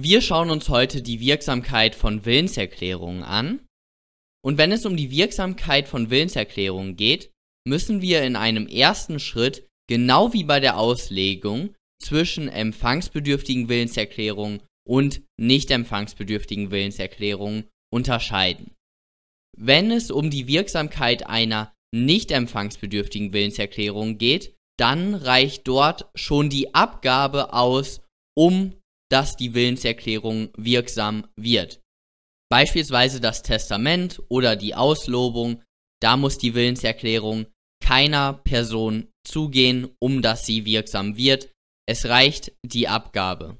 Wir schauen uns heute die Wirksamkeit von Willenserklärungen an. Und wenn es um die Wirksamkeit von Willenserklärungen geht, müssen wir in einem ersten Schritt, genau wie bei der Auslegung, zwischen empfangsbedürftigen Willenserklärungen und nicht empfangsbedürftigen Willenserklärungen unterscheiden. Wenn es um die Wirksamkeit einer nicht empfangsbedürftigen Willenserklärung geht, dann reicht dort schon die Abgabe aus, um dass die Willenserklärung wirksam wird. Beispielsweise das Testament oder die Auslobung, da muss die Willenserklärung keiner Person zugehen, um dass sie wirksam wird. Es reicht die Abgabe.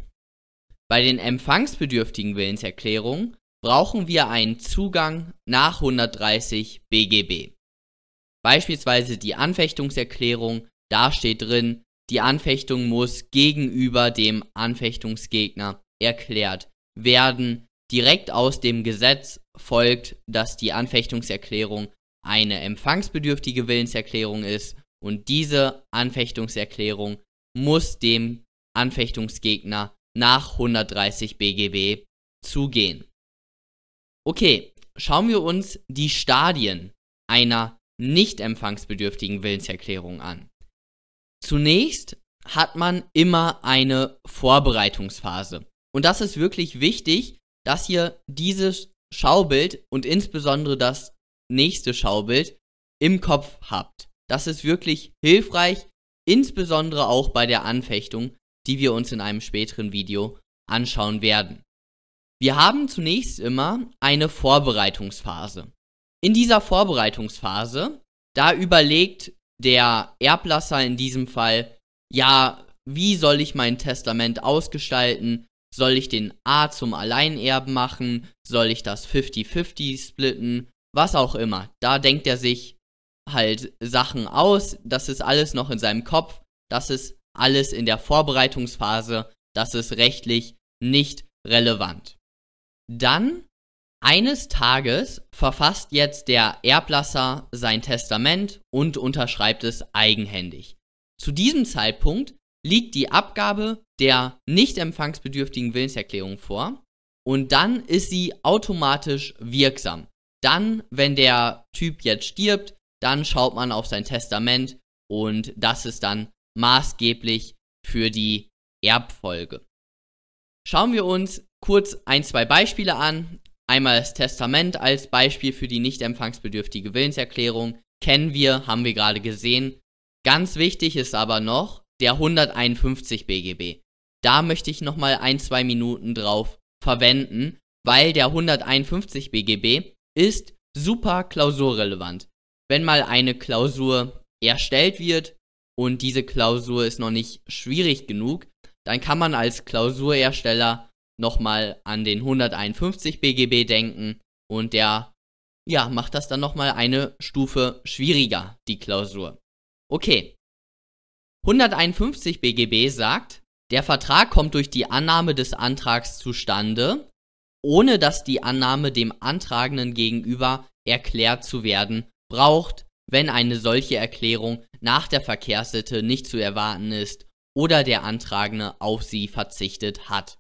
Bei den empfangsbedürftigen Willenserklärungen brauchen wir einen Zugang nach 130 BGB. Beispielsweise die Anfechtungserklärung, da steht drin, die Anfechtung muss gegenüber dem Anfechtungsgegner erklärt werden. Direkt aus dem Gesetz folgt, dass die Anfechtungserklärung eine empfangsbedürftige Willenserklärung ist und diese Anfechtungserklärung muss dem Anfechtungsgegner nach 130 BGB zugehen. Okay, schauen wir uns die Stadien einer nicht empfangsbedürftigen Willenserklärung an. Zunächst hat man immer eine Vorbereitungsphase. Und das ist wirklich wichtig, dass ihr dieses Schaubild und insbesondere das nächste Schaubild im Kopf habt. Das ist wirklich hilfreich, insbesondere auch bei der Anfechtung, die wir uns in einem späteren Video anschauen werden. Wir haben zunächst immer eine Vorbereitungsphase. In dieser Vorbereitungsphase, da überlegt der Erblasser in diesem Fall, ja, wie soll ich mein Testament ausgestalten? Soll ich den A zum Alleinerben machen? Soll ich das 50-50 splitten? Was auch immer. Da denkt er sich halt Sachen aus. Das ist alles noch in seinem Kopf. Das ist alles in der Vorbereitungsphase. Das ist rechtlich nicht relevant. Dann eines Tages verfasst jetzt der Erblasser sein Testament und unterschreibt es eigenhändig. Zu diesem Zeitpunkt liegt die Abgabe der nicht empfangsbedürftigen Willenserklärung vor und dann ist sie automatisch wirksam. Dann, wenn der Typ jetzt stirbt, dann schaut man auf sein Testament und das ist dann maßgeblich für die Erbfolge. Schauen wir uns kurz ein, zwei Beispiele an. Einmal das Testament als Beispiel für die nicht empfangsbedürftige Willenserklärung. Kennen wir, haben wir gerade gesehen. Ganz wichtig ist aber noch der 151 BGB. Da möchte ich nochmal ein, zwei Minuten drauf verwenden, weil der 151 BGB ist super klausurrelevant. Wenn mal eine Klausur erstellt wird und diese Klausur ist noch nicht schwierig genug, dann kann man als Klausurersteller nochmal an den 151 BGB denken und der, ja, macht das dann nochmal eine Stufe schwieriger, die Klausur. Okay. 151 BGB sagt, der Vertrag kommt durch die Annahme des Antrags zustande, ohne dass die Annahme dem Antragenden gegenüber erklärt zu werden braucht, wenn eine solche Erklärung nach der Verkehrssitte nicht zu erwarten ist oder der Antragende auf sie verzichtet hat.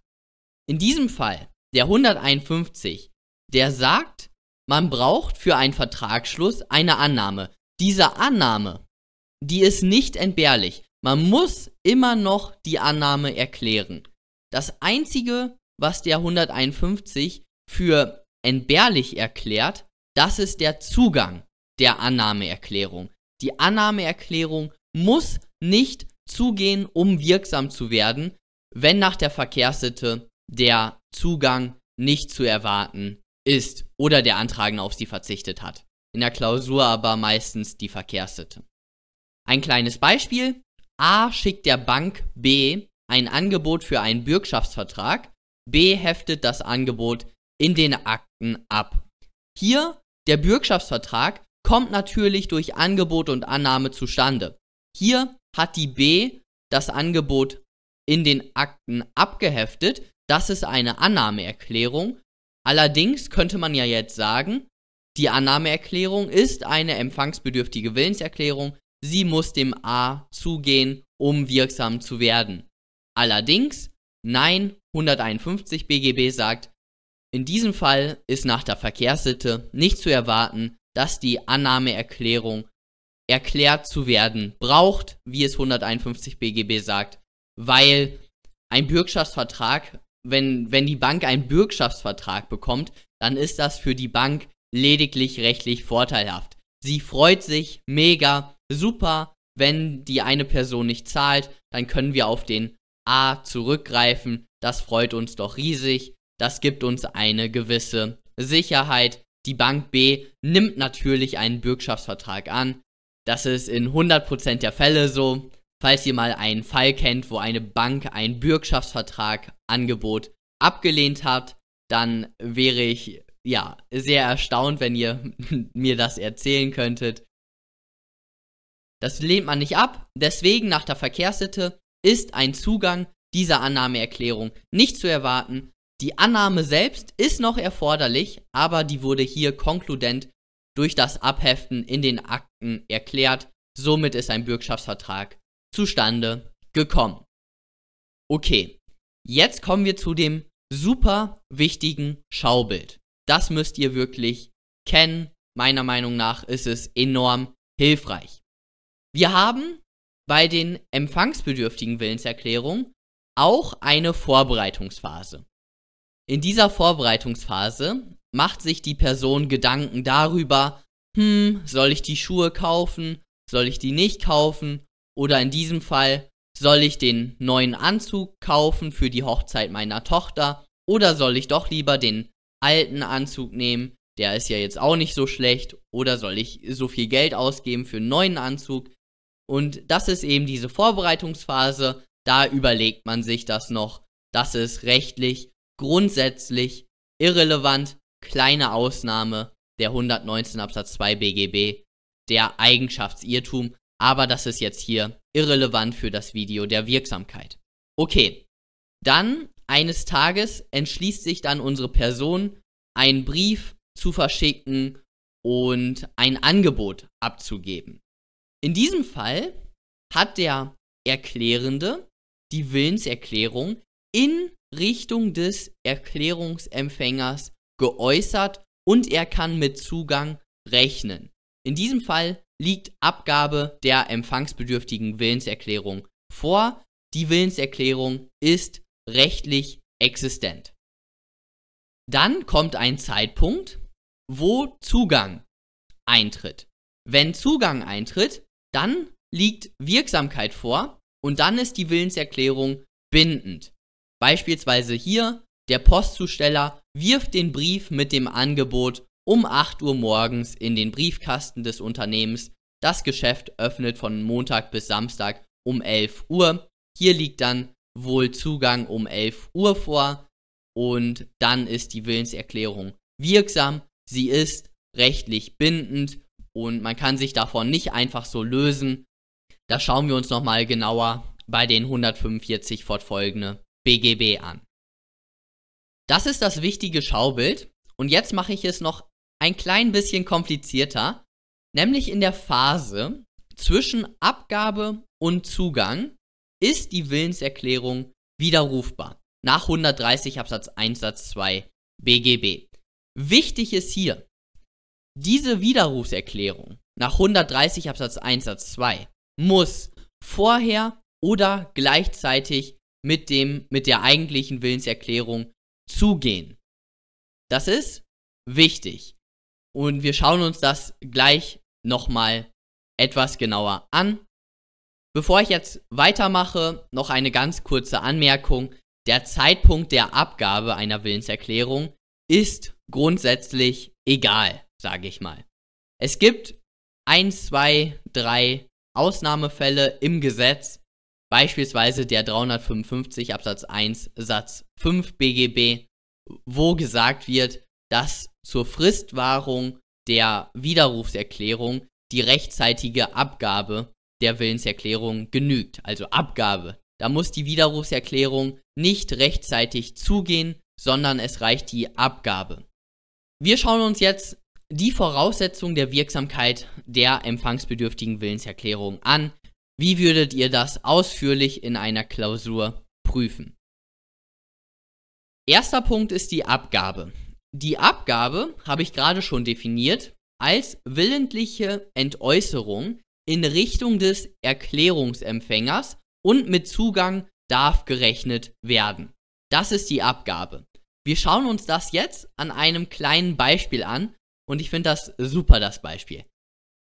In diesem Fall, der 151, der sagt, man braucht für einen Vertragsschluss eine Annahme. Diese Annahme, die ist nicht entbehrlich. Man muss immer noch die Annahme erklären. Das Einzige, was der 151 für entbehrlich erklärt, das ist der Zugang der Annahmeerklärung. Die Annahmeerklärung muss nicht zugehen, um wirksam zu werden, wenn nach der Verkehrssitte der Zugang nicht zu erwarten ist oder der Antragende auf sie verzichtet hat. In der Klausur aber meistens die Verkehrssitte. Ein kleines Beispiel. A schickt der Bank B ein Angebot für einen Bürgschaftsvertrag. B heftet das Angebot in den Akten ab. Hier, der Bürgschaftsvertrag kommt natürlich durch Angebot und Annahme zustande. Hier hat die B das Angebot in den Akten abgeheftet, das ist eine Annahmeerklärung. Allerdings könnte man ja jetzt sagen, die Annahmeerklärung ist eine empfangsbedürftige Willenserklärung. Sie muss dem A zugehen, um wirksam zu werden. Allerdings Nein, 151 BGB sagt, in diesem Fall ist nach der Verkehrssitte nicht zu erwarten, dass die Annahmeerklärung erklärt zu werden braucht, wie es 151 BGB sagt, weil ein Bürgschaftsvertrag, wenn, wenn die Bank einen Bürgschaftsvertrag bekommt, dann ist das für die Bank lediglich rechtlich vorteilhaft. Sie freut sich mega, super, wenn die eine Person nicht zahlt, dann können wir auf den A zurückgreifen. Das freut uns doch riesig. Das gibt uns eine gewisse Sicherheit. Die Bank B nimmt natürlich einen Bürgschaftsvertrag an. Das ist in 100% der Fälle so. Falls ihr mal einen Fall kennt, wo eine Bank ein Bürgschaftsvertrag Angebot abgelehnt hat, dann wäre ich ja sehr erstaunt, wenn ihr mir das erzählen könntet. Das lehnt man nicht ab, deswegen nach der Verkehrssitte ist ein Zugang dieser Annahmeerklärung nicht zu erwarten. Die Annahme selbst ist noch erforderlich, aber die wurde hier konkludent durch das Abheften in den Akten erklärt. Somit ist ein Bürgschaftsvertrag zustande gekommen. Okay, jetzt kommen wir zu dem super wichtigen Schaubild. Das müsst ihr wirklich kennen. Meiner Meinung nach ist es enorm hilfreich. Wir haben bei den empfangsbedürftigen Willenserklärungen auch eine Vorbereitungsphase. In dieser Vorbereitungsphase macht sich die Person Gedanken darüber, hm, soll ich die Schuhe kaufen, soll ich die nicht kaufen oder in diesem Fall, soll ich den neuen Anzug kaufen für die Hochzeit meiner Tochter oder soll ich doch lieber den alten Anzug nehmen, der ist ja jetzt auch nicht so schlecht oder soll ich so viel Geld ausgeben für einen neuen Anzug, und das ist eben diese Vorbereitungsphase. Da überlegt man sich das noch. Das ist rechtlich grundsätzlich irrelevant. Kleine Ausnahme der 119 Absatz 2 BGB, der Eigenschaftsirrtum. Aber das ist jetzt hier irrelevant für das Video der Wirksamkeit. Okay. Dann eines Tages entschließt sich dann unsere Person, einen Brief zu verschicken und ein Angebot abzugeben. In diesem Fall hat der Erklärende die Willenserklärung in Richtung des Erklärungsempfängers geäußert und er kann mit Zugang rechnen. In diesem Fall liegt Abgabe der empfangsbedürftigen Willenserklärung vor. Die Willenserklärung ist rechtlich existent. Dann kommt ein Zeitpunkt, wo Zugang eintritt. Wenn Zugang eintritt, dann liegt Wirksamkeit vor und dann ist die Willenserklärung bindend. Beispielsweise hier, der Postzusteller wirft den Brief mit dem Angebot um 8 Uhr morgens in den Briefkasten des Unternehmens. Das Geschäft öffnet von Montag bis Samstag um 11 Uhr. Hier liegt dann wohl Zugang um 11 Uhr vor und dann ist die Willenserklärung wirksam. Sie ist rechtlich bindend und man kann sich davon nicht einfach so lösen. Da schauen wir uns nochmal genauer bei den 145 fortfolgende BGB an. Das ist das wichtige Schaubild und jetzt mache ich es noch ein klein bisschen komplizierter, nämlich in der Phase zwischen Abgabe und Zugang ist die Willenserklärung widerrufbar nach 130 Absatz 1 Satz 2 BGB. Wichtig ist hier, diese Widerrufserklärung nach 130 Absatz 1 Satz 2 muss vorher oder gleichzeitig mit dem mit der eigentlichen Willenserklärung zugehen. Das ist wichtig. Und wir schauen uns das gleich nochmal etwas genauer an. Bevor ich jetzt weitermache, noch eine ganz kurze Anmerkung. Der Zeitpunkt der Abgabe einer Willenserklärung ist grundsätzlich egal sage ich mal. Es gibt ein, zwei, drei Ausnahmefälle im Gesetz, beispielsweise der 355 Absatz 1 Satz 5 BGB, wo gesagt wird, dass zur Fristwahrung der Widerrufserklärung die rechtzeitige Abgabe der Willenserklärung genügt. Also Abgabe. Da muss die Widerrufserklärung nicht rechtzeitig zugehen, sondern es reicht die Abgabe. Wir schauen uns jetzt die Voraussetzung der Wirksamkeit der empfangsbedürftigen Willenserklärung an. Wie würdet ihr das ausführlich in einer Klausur prüfen? Erster Punkt ist die Abgabe. Die Abgabe habe ich gerade schon definiert als willentliche Entäußerung in Richtung des Erklärungsempfängers und mit Zugang darf gerechnet werden. Das ist die Abgabe. Wir schauen uns das jetzt an einem kleinen Beispiel an und ich finde das super, das Beispiel.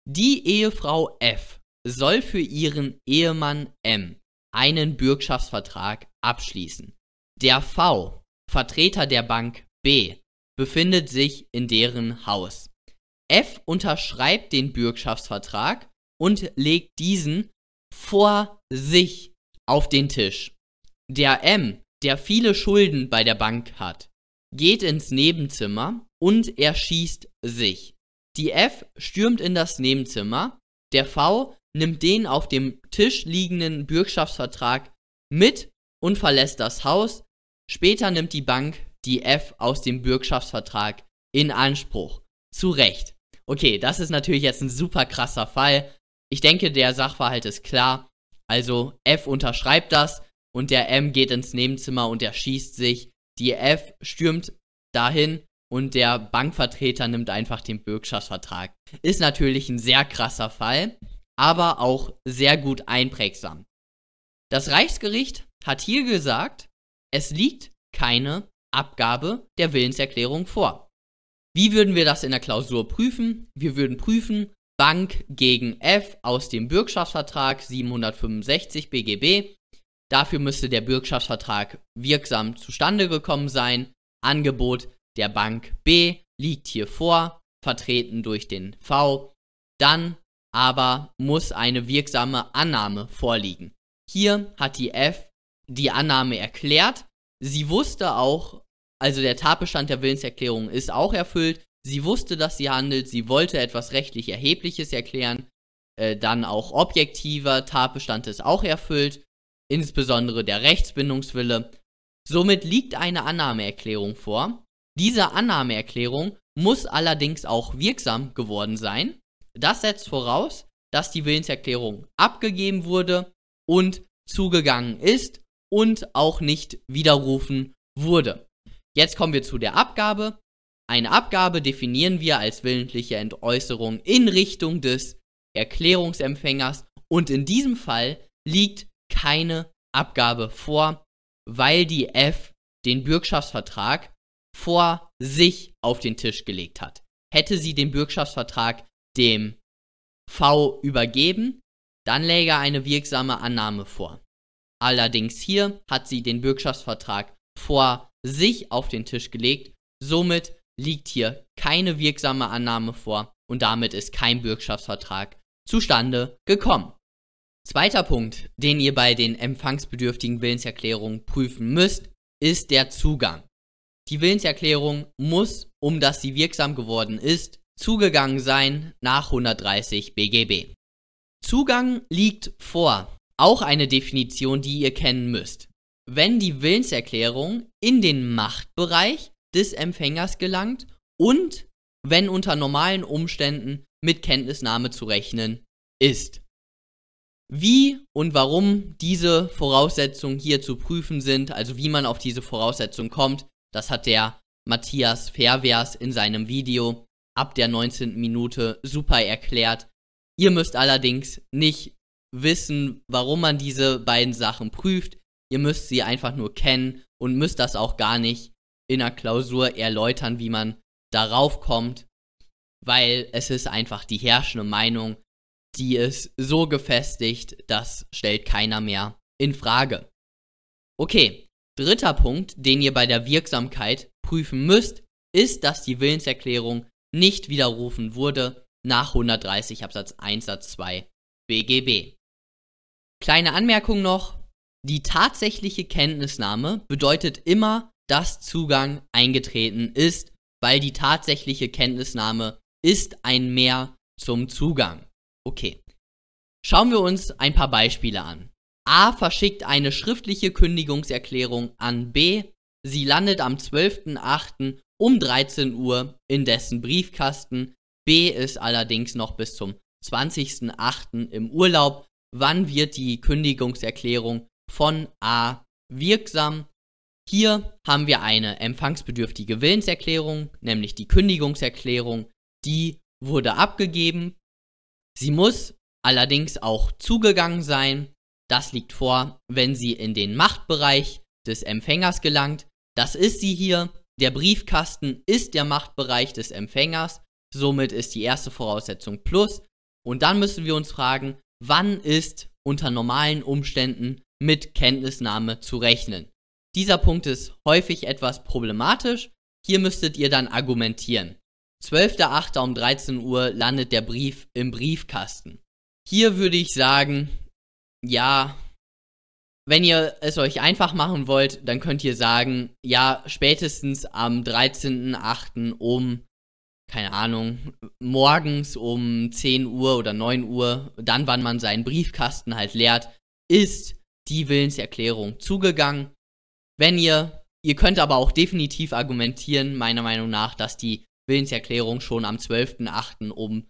Die Ehefrau F soll für ihren Ehemann M einen Bürgschaftsvertrag abschließen. Der V, Vertreter der Bank B, befindet sich in deren Haus. F unterschreibt den Bürgschaftsvertrag und legt diesen vor sich auf den Tisch. Der M, der viele Schulden bei der Bank hat, geht ins Nebenzimmer und erschießt sich. Die F stürmt in das Nebenzimmer, der V nimmt den auf dem Tisch liegenden Bürgschaftsvertrag mit und verlässt das Haus. Später nimmt die Bank die F aus dem Bürgschaftsvertrag in Anspruch. Zu Recht. Okay, das ist natürlich jetzt ein super krasser Fall. Ich denke, der Sachverhalt ist klar. Also F unterschreibt das und der M geht ins Nebenzimmer und erschießt sich. Die F stürmt dahin und der Bankvertreter nimmt einfach den Bürgschaftsvertrag. Ist natürlich ein sehr krasser Fall, aber auch sehr gut einprägsam. Das Reichsgericht hat hier gesagt, es liegt keine Abgabe der Willenserklärung vor. Wie würden wir das in der Klausur prüfen? Wir würden prüfen, Bank gegen F aus dem Bürgschaftsvertrag 765 BGB. Dafür müsste der Bürgschaftsvertrag wirksam zustande gekommen sein. Angebot der Bank B liegt hier vor, vertreten durch den V. Dann aber muss eine wirksame Annahme vorliegen. Hier hat die F die Annahme erklärt. Sie wusste auch, also der Tatbestand der Willenserklärung ist auch erfüllt. Sie wusste, dass sie handelt. Sie wollte etwas rechtlich Erhebliches erklären. Äh, dann auch objektiver Tatbestand ist auch erfüllt. Insbesondere der Rechtsbindungswille. Somit liegt eine Annahmeerklärung vor. Diese Annahmeerklärung muss allerdings auch wirksam geworden sein. Das setzt voraus, dass die Willenserklärung abgegeben wurde und zugegangen ist und auch nicht widerrufen wurde. Jetzt kommen wir zu der Abgabe. Eine Abgabe definieren wir als willentliche Entäußerung in Richtung des Erklärungsempfängers und in diesem Fall liegt keine Abgabe vor, weil die F den Bürgschaftsvertrag vor sich auf den Tisch gelegt hat. Hätte sie den Bürgschaftsvertrag dem V übergeben, dann läge eine wirksame Annahme vor. Allerdings hier hat sie den Bürgschaftsvertrag vor sich auf den Tisch gelegt, somit liegt hier keine wirksame Annahme vor und damit ist kein Bürgschaftsvertrag zustande gekommen. Zweiter Punkt, den ihr bei den empfangsbedürftigen Willenserklärungen prüfen müsst, ist der Zugang. Die Willenserklärung muss, um dass sie wirksam geworden ist, zugegangen sein nach 130 BGB. Zugang liegt vor, auch eine Definition, die ihr kennen müsst. Wenn die Willenserklärung in den Machtbereich des Empfängers gelangt und wenn unter normalen Umständen mit Kenntnisnahme zu rechnen ist. Wie und warum diese Voraussetzungen hier zu prüfen sind, also wie man auf diese Voraussetzung kommt, das hat der Matthias Fairvers in seinem Video ab der 19. Minute super erklärt. Ihr müsst allerdings nicht wissen, warum man diese beiden Sachen prüft. Ihr müsst sie einfach nur kennen und müsst das auch gar nicht in der Klausur erläutern, wie man darauf kommt, weil es ist einfach die herrschende Meinung, die ist so gefestigt, das stellt keiner mehr in Frage. Okay, dritter Punkt, den ihr bei der Wirksamkeit prüfen müsst, ist, dass die Willenserklärung nicht widerrufen wurde nach 130 Absatz 1 Satz 2 BGB. Kleine Anmerkung noch, die tatsächliche Kenntnisnahme bedeutet immer, dass Zugang eingetreten ist, weil die tatsächliche Kenntnisnahme ist ein Mehr zum Zugang. Okay. Schauen wir uns ein paar Beispiele an. A verschickt eine schriftliche Kündigungserklärung an B. Sie landet am 12.08 um 13 Uhr in dessen Briefkasten. B ist allerdings noch bis zum 20.08. im Urlaub. Wann wird die Kündigungserklärung von A wirksam? Hier haben wir eine empfangsbedürftige Willenserklärung, nämlich die Kündigungserklärung, die wurde abgegeben. Sie muss allerdings auch zugegangen sein. Das liegt vor, wenn sie in den Machtbereich des Empfängers gelangt. Das ist sie hier. Der Briefkasten ist der Machtbereich des Empfängers. Somit ist die erste Voraussetzung plus. Und dann müssen wir uns fragen, wann ist unter normalen Umständen mit Kenntnisnahme zu rechnen. Dieser Punkt ist häufig etwas problematisch. Hier müsstet ihr dann argumentieren. 12.08. um 13 Uhr landet der Brief im Briefkasten. Hier würde ich sagen, ja, wenn ihr es euch einfach machen wollt, dann könnt ihr sagen, ja, spätestens am 13.08. um, keine Ahnung, morgens um 10 Uhr oder 9 Uhr, dann wann man seinen Briefkasten halt leert, ist die Willenserklärung zugegangen. Wenn ihr, ihr könnt aber auch definitiv argumentieren, meiner Meinung nach, dass die Willenserklärung schon am 12.08. um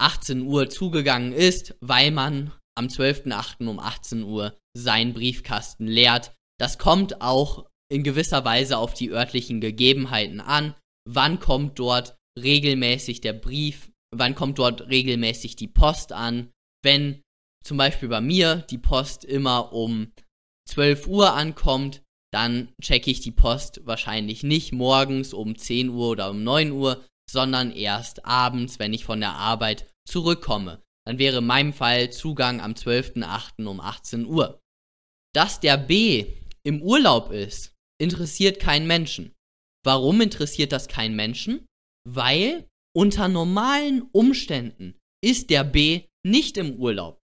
18 Uhr zugegangen ist, weil man am 12.08. um 18 Uhr seinen Briefkasten leert. Das kommt auch in gewisser Weise auf die örtlichen Gegebenheiten an. Wann kommt dort regelmäßig der Brief? Wann kommt dort regelmäßig die Post an? Wenn zum Beispiel bei mir die Post immer um 12 Uhr ankommt, dann checke ich die Post wahrscheinlich nicht morgens um 10 Uhr oder um 9 Uhr, sondern erst abends, wenn ich von der Arbeit zurückkomme. Dann wäre in meinem Fall Zugang am 12.08. um 18 Uhr. Dass der B im Urlaub ist, interessiert keinen Menschen. Warum interessiert das keinen Menschen? Weil unter normalen Umständen ist der B nicht im Urlaub.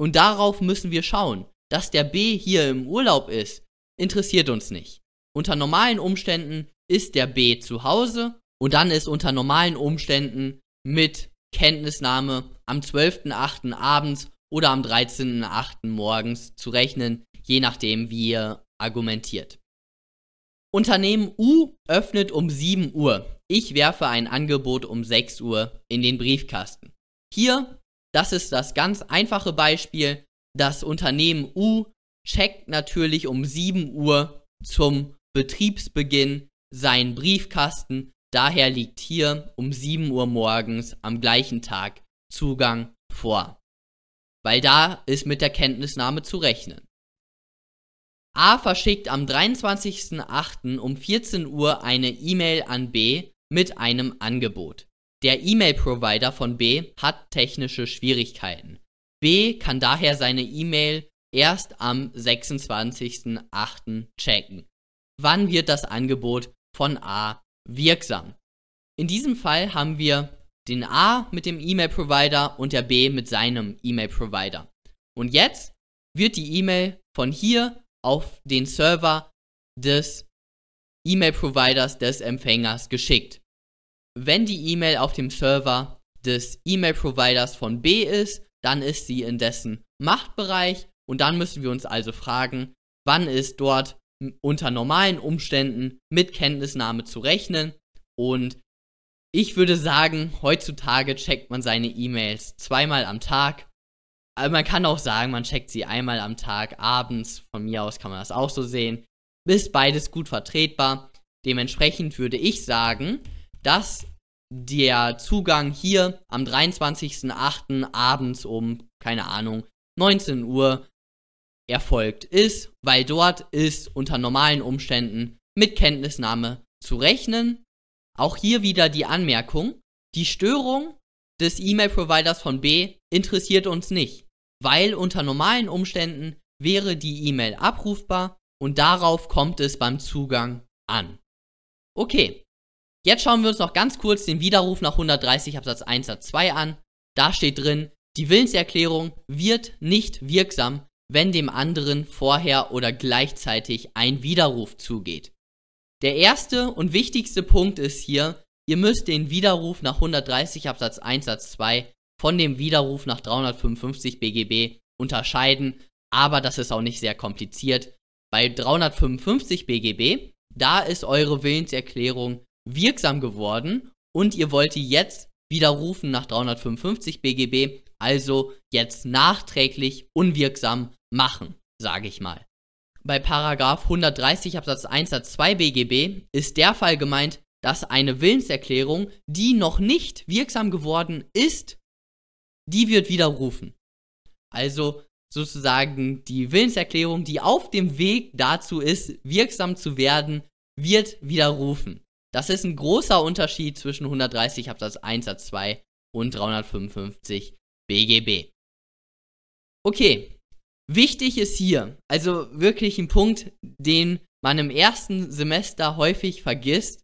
Und darauf müssen wir schauen. Dass der B hier im Urlaub ist, interessiert uns nicht. Unter normalen Umständen ist der B zu Hause und dann ist unter normalen Umständen mit Kenntnisnahme am 12.8. abends oder am 13.8. morgens zu rechnen, je nachdem, wie ihr argumentiert. Unternehmen U öffnet um 7 Uhr. Ich werfe ein Angebot um 6 Uhr in den Briefkasten. Hier, das ist das ganz einfache Beispiel. Das Unternehmen U checkt natürlich um 7 Uhr zum Betriebsbeginn seinen Briefkasten. Daher liegt hier um 7 Uhr morgens am gleichen Tag Zugang vor. Weil da ist mit der Kenntnisnahme zu rechnen. A verschickt am 23.08. um 14 Uhr eine E-Mail an B mit einem Angebot. Der E-Mail-Provider von B hat technische Schwierigkeiten. B kann daher seine E-Mail erst am 26.08. checken. Wann wird das Angebot von A wirksam? In diesem Fall haben wir den A mit dem E-Mail-Provider und der B mit seinem E-Mail-Provider. Und jetzt wird die E-Mail von hier auf den Server des E-Mail-Providers des Empfängers geschickt. Wenn die E-Mail auf dem Server des E-Mail-Providers von B ist, dann ist sie in dessen Machtbereich und dann müssen wir uns also fragen, wann ist dort unter normalen Umständen mit Kenntnisnahme zu rechnen. Und ich würde sagen, heutzutage checkt man seine E-Mails zweimal am Tag. Aber man kann auch sagen, man checkt sie einmal am Tag abends. Von mir aus kann man das auch so sehen. Ist beides gut vertretbar. Dementsprechend würde ich sagen, dass der Zugang hier am 23.08. abends um, keine Ahnung, 19 Uhr erfolgt ist, weil dort ist unter normalen Umständen mit Kenntnisnahme zu rechnen. Auch hier wieder die Anmerkung, die Störung des E-Mail-Providers von B interessiert uns nicht, weil unter normalen Umständen wäre die E-Mail abrufbar und darauf kommt es beim Zugang an. Okay, jetzt schauen wir uns noch ganz kurz den Widerruf nach 130 Absatz 1 Satz 2 an. Da steht drin, die Willenserklärung wird nicht wirksam, wenn dem anderen vorher oder gleichzeitig ein Widerruf zugeht. Der erste und wichtigste Punkt ist hier, ihr müsst den Widerruf nach 130 Absatz 1 Satz 2 von dem Widerruf nach 355 BGB unterscheiden, aber das ist auch nicht sehr kompliziert. Bei 355 BGB, da ist eure Willenserklärung wirksam geworden und ihr wollt die jetzt widerrufen nach 355 BGB, also jetzt nachträglich unwirksam machen, sage ich mal. bei Paragraph 130 Absatz 1 Satz 2 BGB ist der Fall gemeint, dass eine Willenserklärung, die noch nicht wirksam geworden ist, die wird widerrufen. Also sozusagen die Willenserklärung, die auf dem Weg dazu ist, wirksam zu werden, wird widerrufen. Das ist ein großer Unterschied zwischen 130 Absatz 1 Satz 2 und 355 BGB. Okay, wichtig ist hier, also wirklich ein Punkt, den man im ersten Semester häufig vergisst,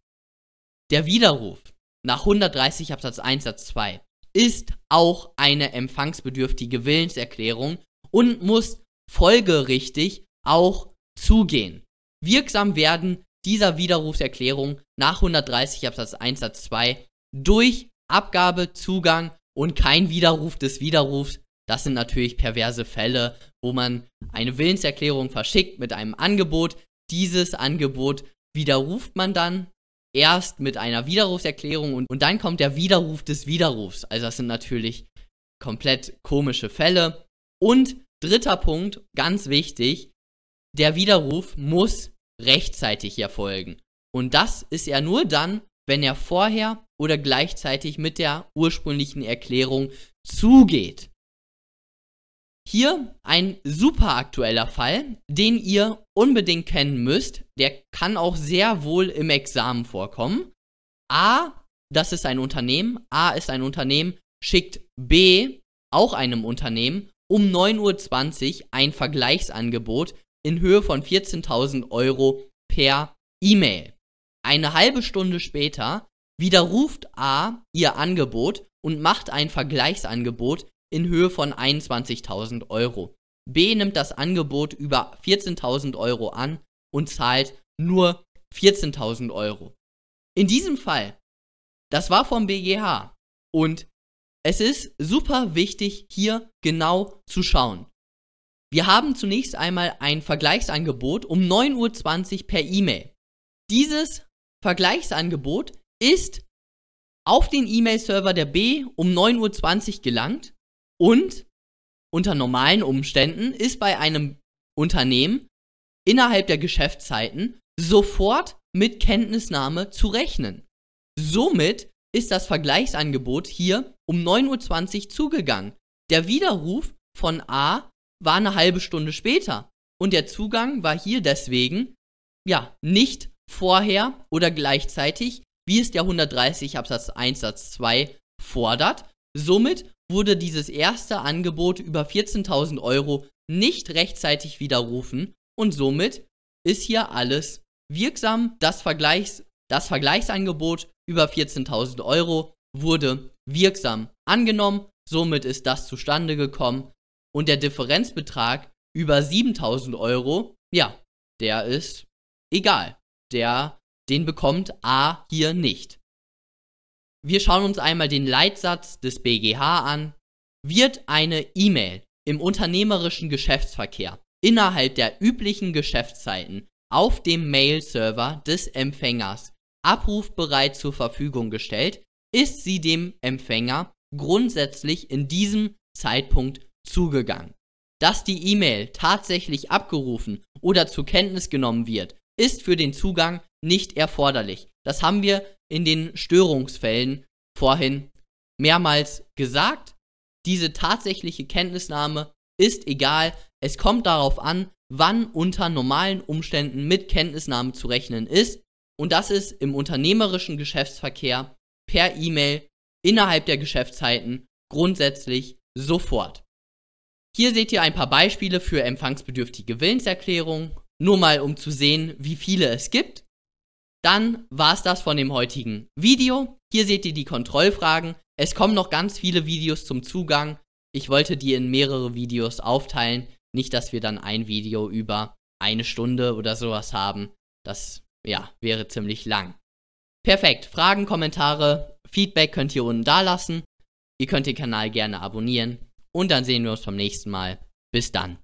der Widerruf nach 130 Absatz 1 Satz 2 ist auch eine empfangsbedürftige Willenserklärung und muss folgerichtig auch zugehen. Wirksam werden dieser Widerrufserklärung nach 130 Absatz 1 Satz 2 durch Abgabe, Zugang und kein Widerruf des Widerrufs. Das sind natürlich perverse Fälle, wo man eine Willenserklärung verschickt mit einem Angebot. Dieses Angebot widerruft man dann erst mit einer Widerrufserklärung und, und dann kommt der Widerruf des Widerrufs. Also das sind natürlich komplett komische Fälle. Und dritter Punkt, ganz wichtig, der Widerruf muss rechtzeitig erfolgen. Und das ist er nur dann, wenn er vorher oder gleichzeitig mit der ursprünglichen Erklärung zugeht. Hier ein super aktueller Fall, den ihr unbedingt kennen müsst. Der kann auch sehr wohl im Examen vorkommen. A, das ist ein Unternehmen. A ist ein Unternehmen, schickt B, auch einem Unternehmen, um 9.20 Uhr ein Vergleichsangebot in Höhe von 14.000 Euro per E-Mail. Eine halbe Stunde später widerruft A ihr Angebot und macht ein Vergleichsangebot in Höhe von 21.000 Euro. B nimmt das Angebot über 14.000 Euro an und zahlt nur 14.000 Euro. In diesem Fall, das war vom BGH und es ist super wichtig, hier genau zu schauen. Wir haben zunächst einmal ein Vergleichsangebot um 9.20 Uhr per E-Mail. Dieses Vergleichsangebot ist auf den E-Mail-Server der B um 9.20 Uhr gelangt und unter normalen Umständen ist bei einem Unternehmen innerhalb der Geschäftszeiten sofort mit Kenntnisnahme zu rechnen. Somit ist das Vergleichsangebot hier um 9.20 Uhr zugegangen. Der Widerruf von A war eine halbe Stunde später und der Zugang war hier deswegen ja nicht vorher oder gleichzeitig, wie es der 130 Absatz 1 Satz 2 fordert. Somit wurde dieses erste Angebot über 14.000 Euro nicht rechtzeitig widerrufen und somit ist hier alles wirksam. Das, Vergleichs, das Vergleichsangebot über 14.000 Euro wurde wirksam angenommen, somit ist das zustande gekommen und der Differenzbetrag über 7.000 Euro, ja, der ist egal. Der, den bekommt A hier nicht. Wir schauen uns einmal den Leitsatz des BGH an. Wird eine E-Mail im unternehmerischen Geschäftsverkehr innerhalb der üblichen Geschäftszeiten auf dem Mail-Server des Empfängers abrufbereit zur Verfügung gestellt, ist sie dem Empfänger grundsätzlich in diesem Zeitpunkt zugegangen. Dass die E-Mail tatsächlich abgerufen oder zur Kenntnis genommen wird, ist für den Zugang nicht erforderlich. Das haben wir in den Störungsfällen vorhin mehrmals gesagt. Diese tatsächliche Kenntnisnahme ist egal. Es kommt darauf an, wann unter normalen Umständen mit Kenntnisnahme zu rechnen ist. Und das ist im unternehmerischen Geschäftsverkehr per E-Mail innerhalb der Geschäftszeiten grundsätzlich sofort. Hier seht ihr ein paar Beispiele für empfangsbedürftige Willenserklärungen, nur mal um zu sehen, wie viele es gibt. Dann war es das von dem heutigen Video. Hier seht ihr die Kontrollfragen. Es kommen noch ganz viele Videos zum Zugang. Ich wollte die in mehrere Videos aufteilen. Nicht, dass wir dann ein Video über eine Stunde oder sowas haben. Das, ja, wäre ziemlich lang. Perfekt. Fragen, Kommentare, Feedback könnt ihr unten da lassen. Ihr könnt den Kanal gerne abonnieren. Und dann sehen wir uns beim nächsten Mal. Bis dann.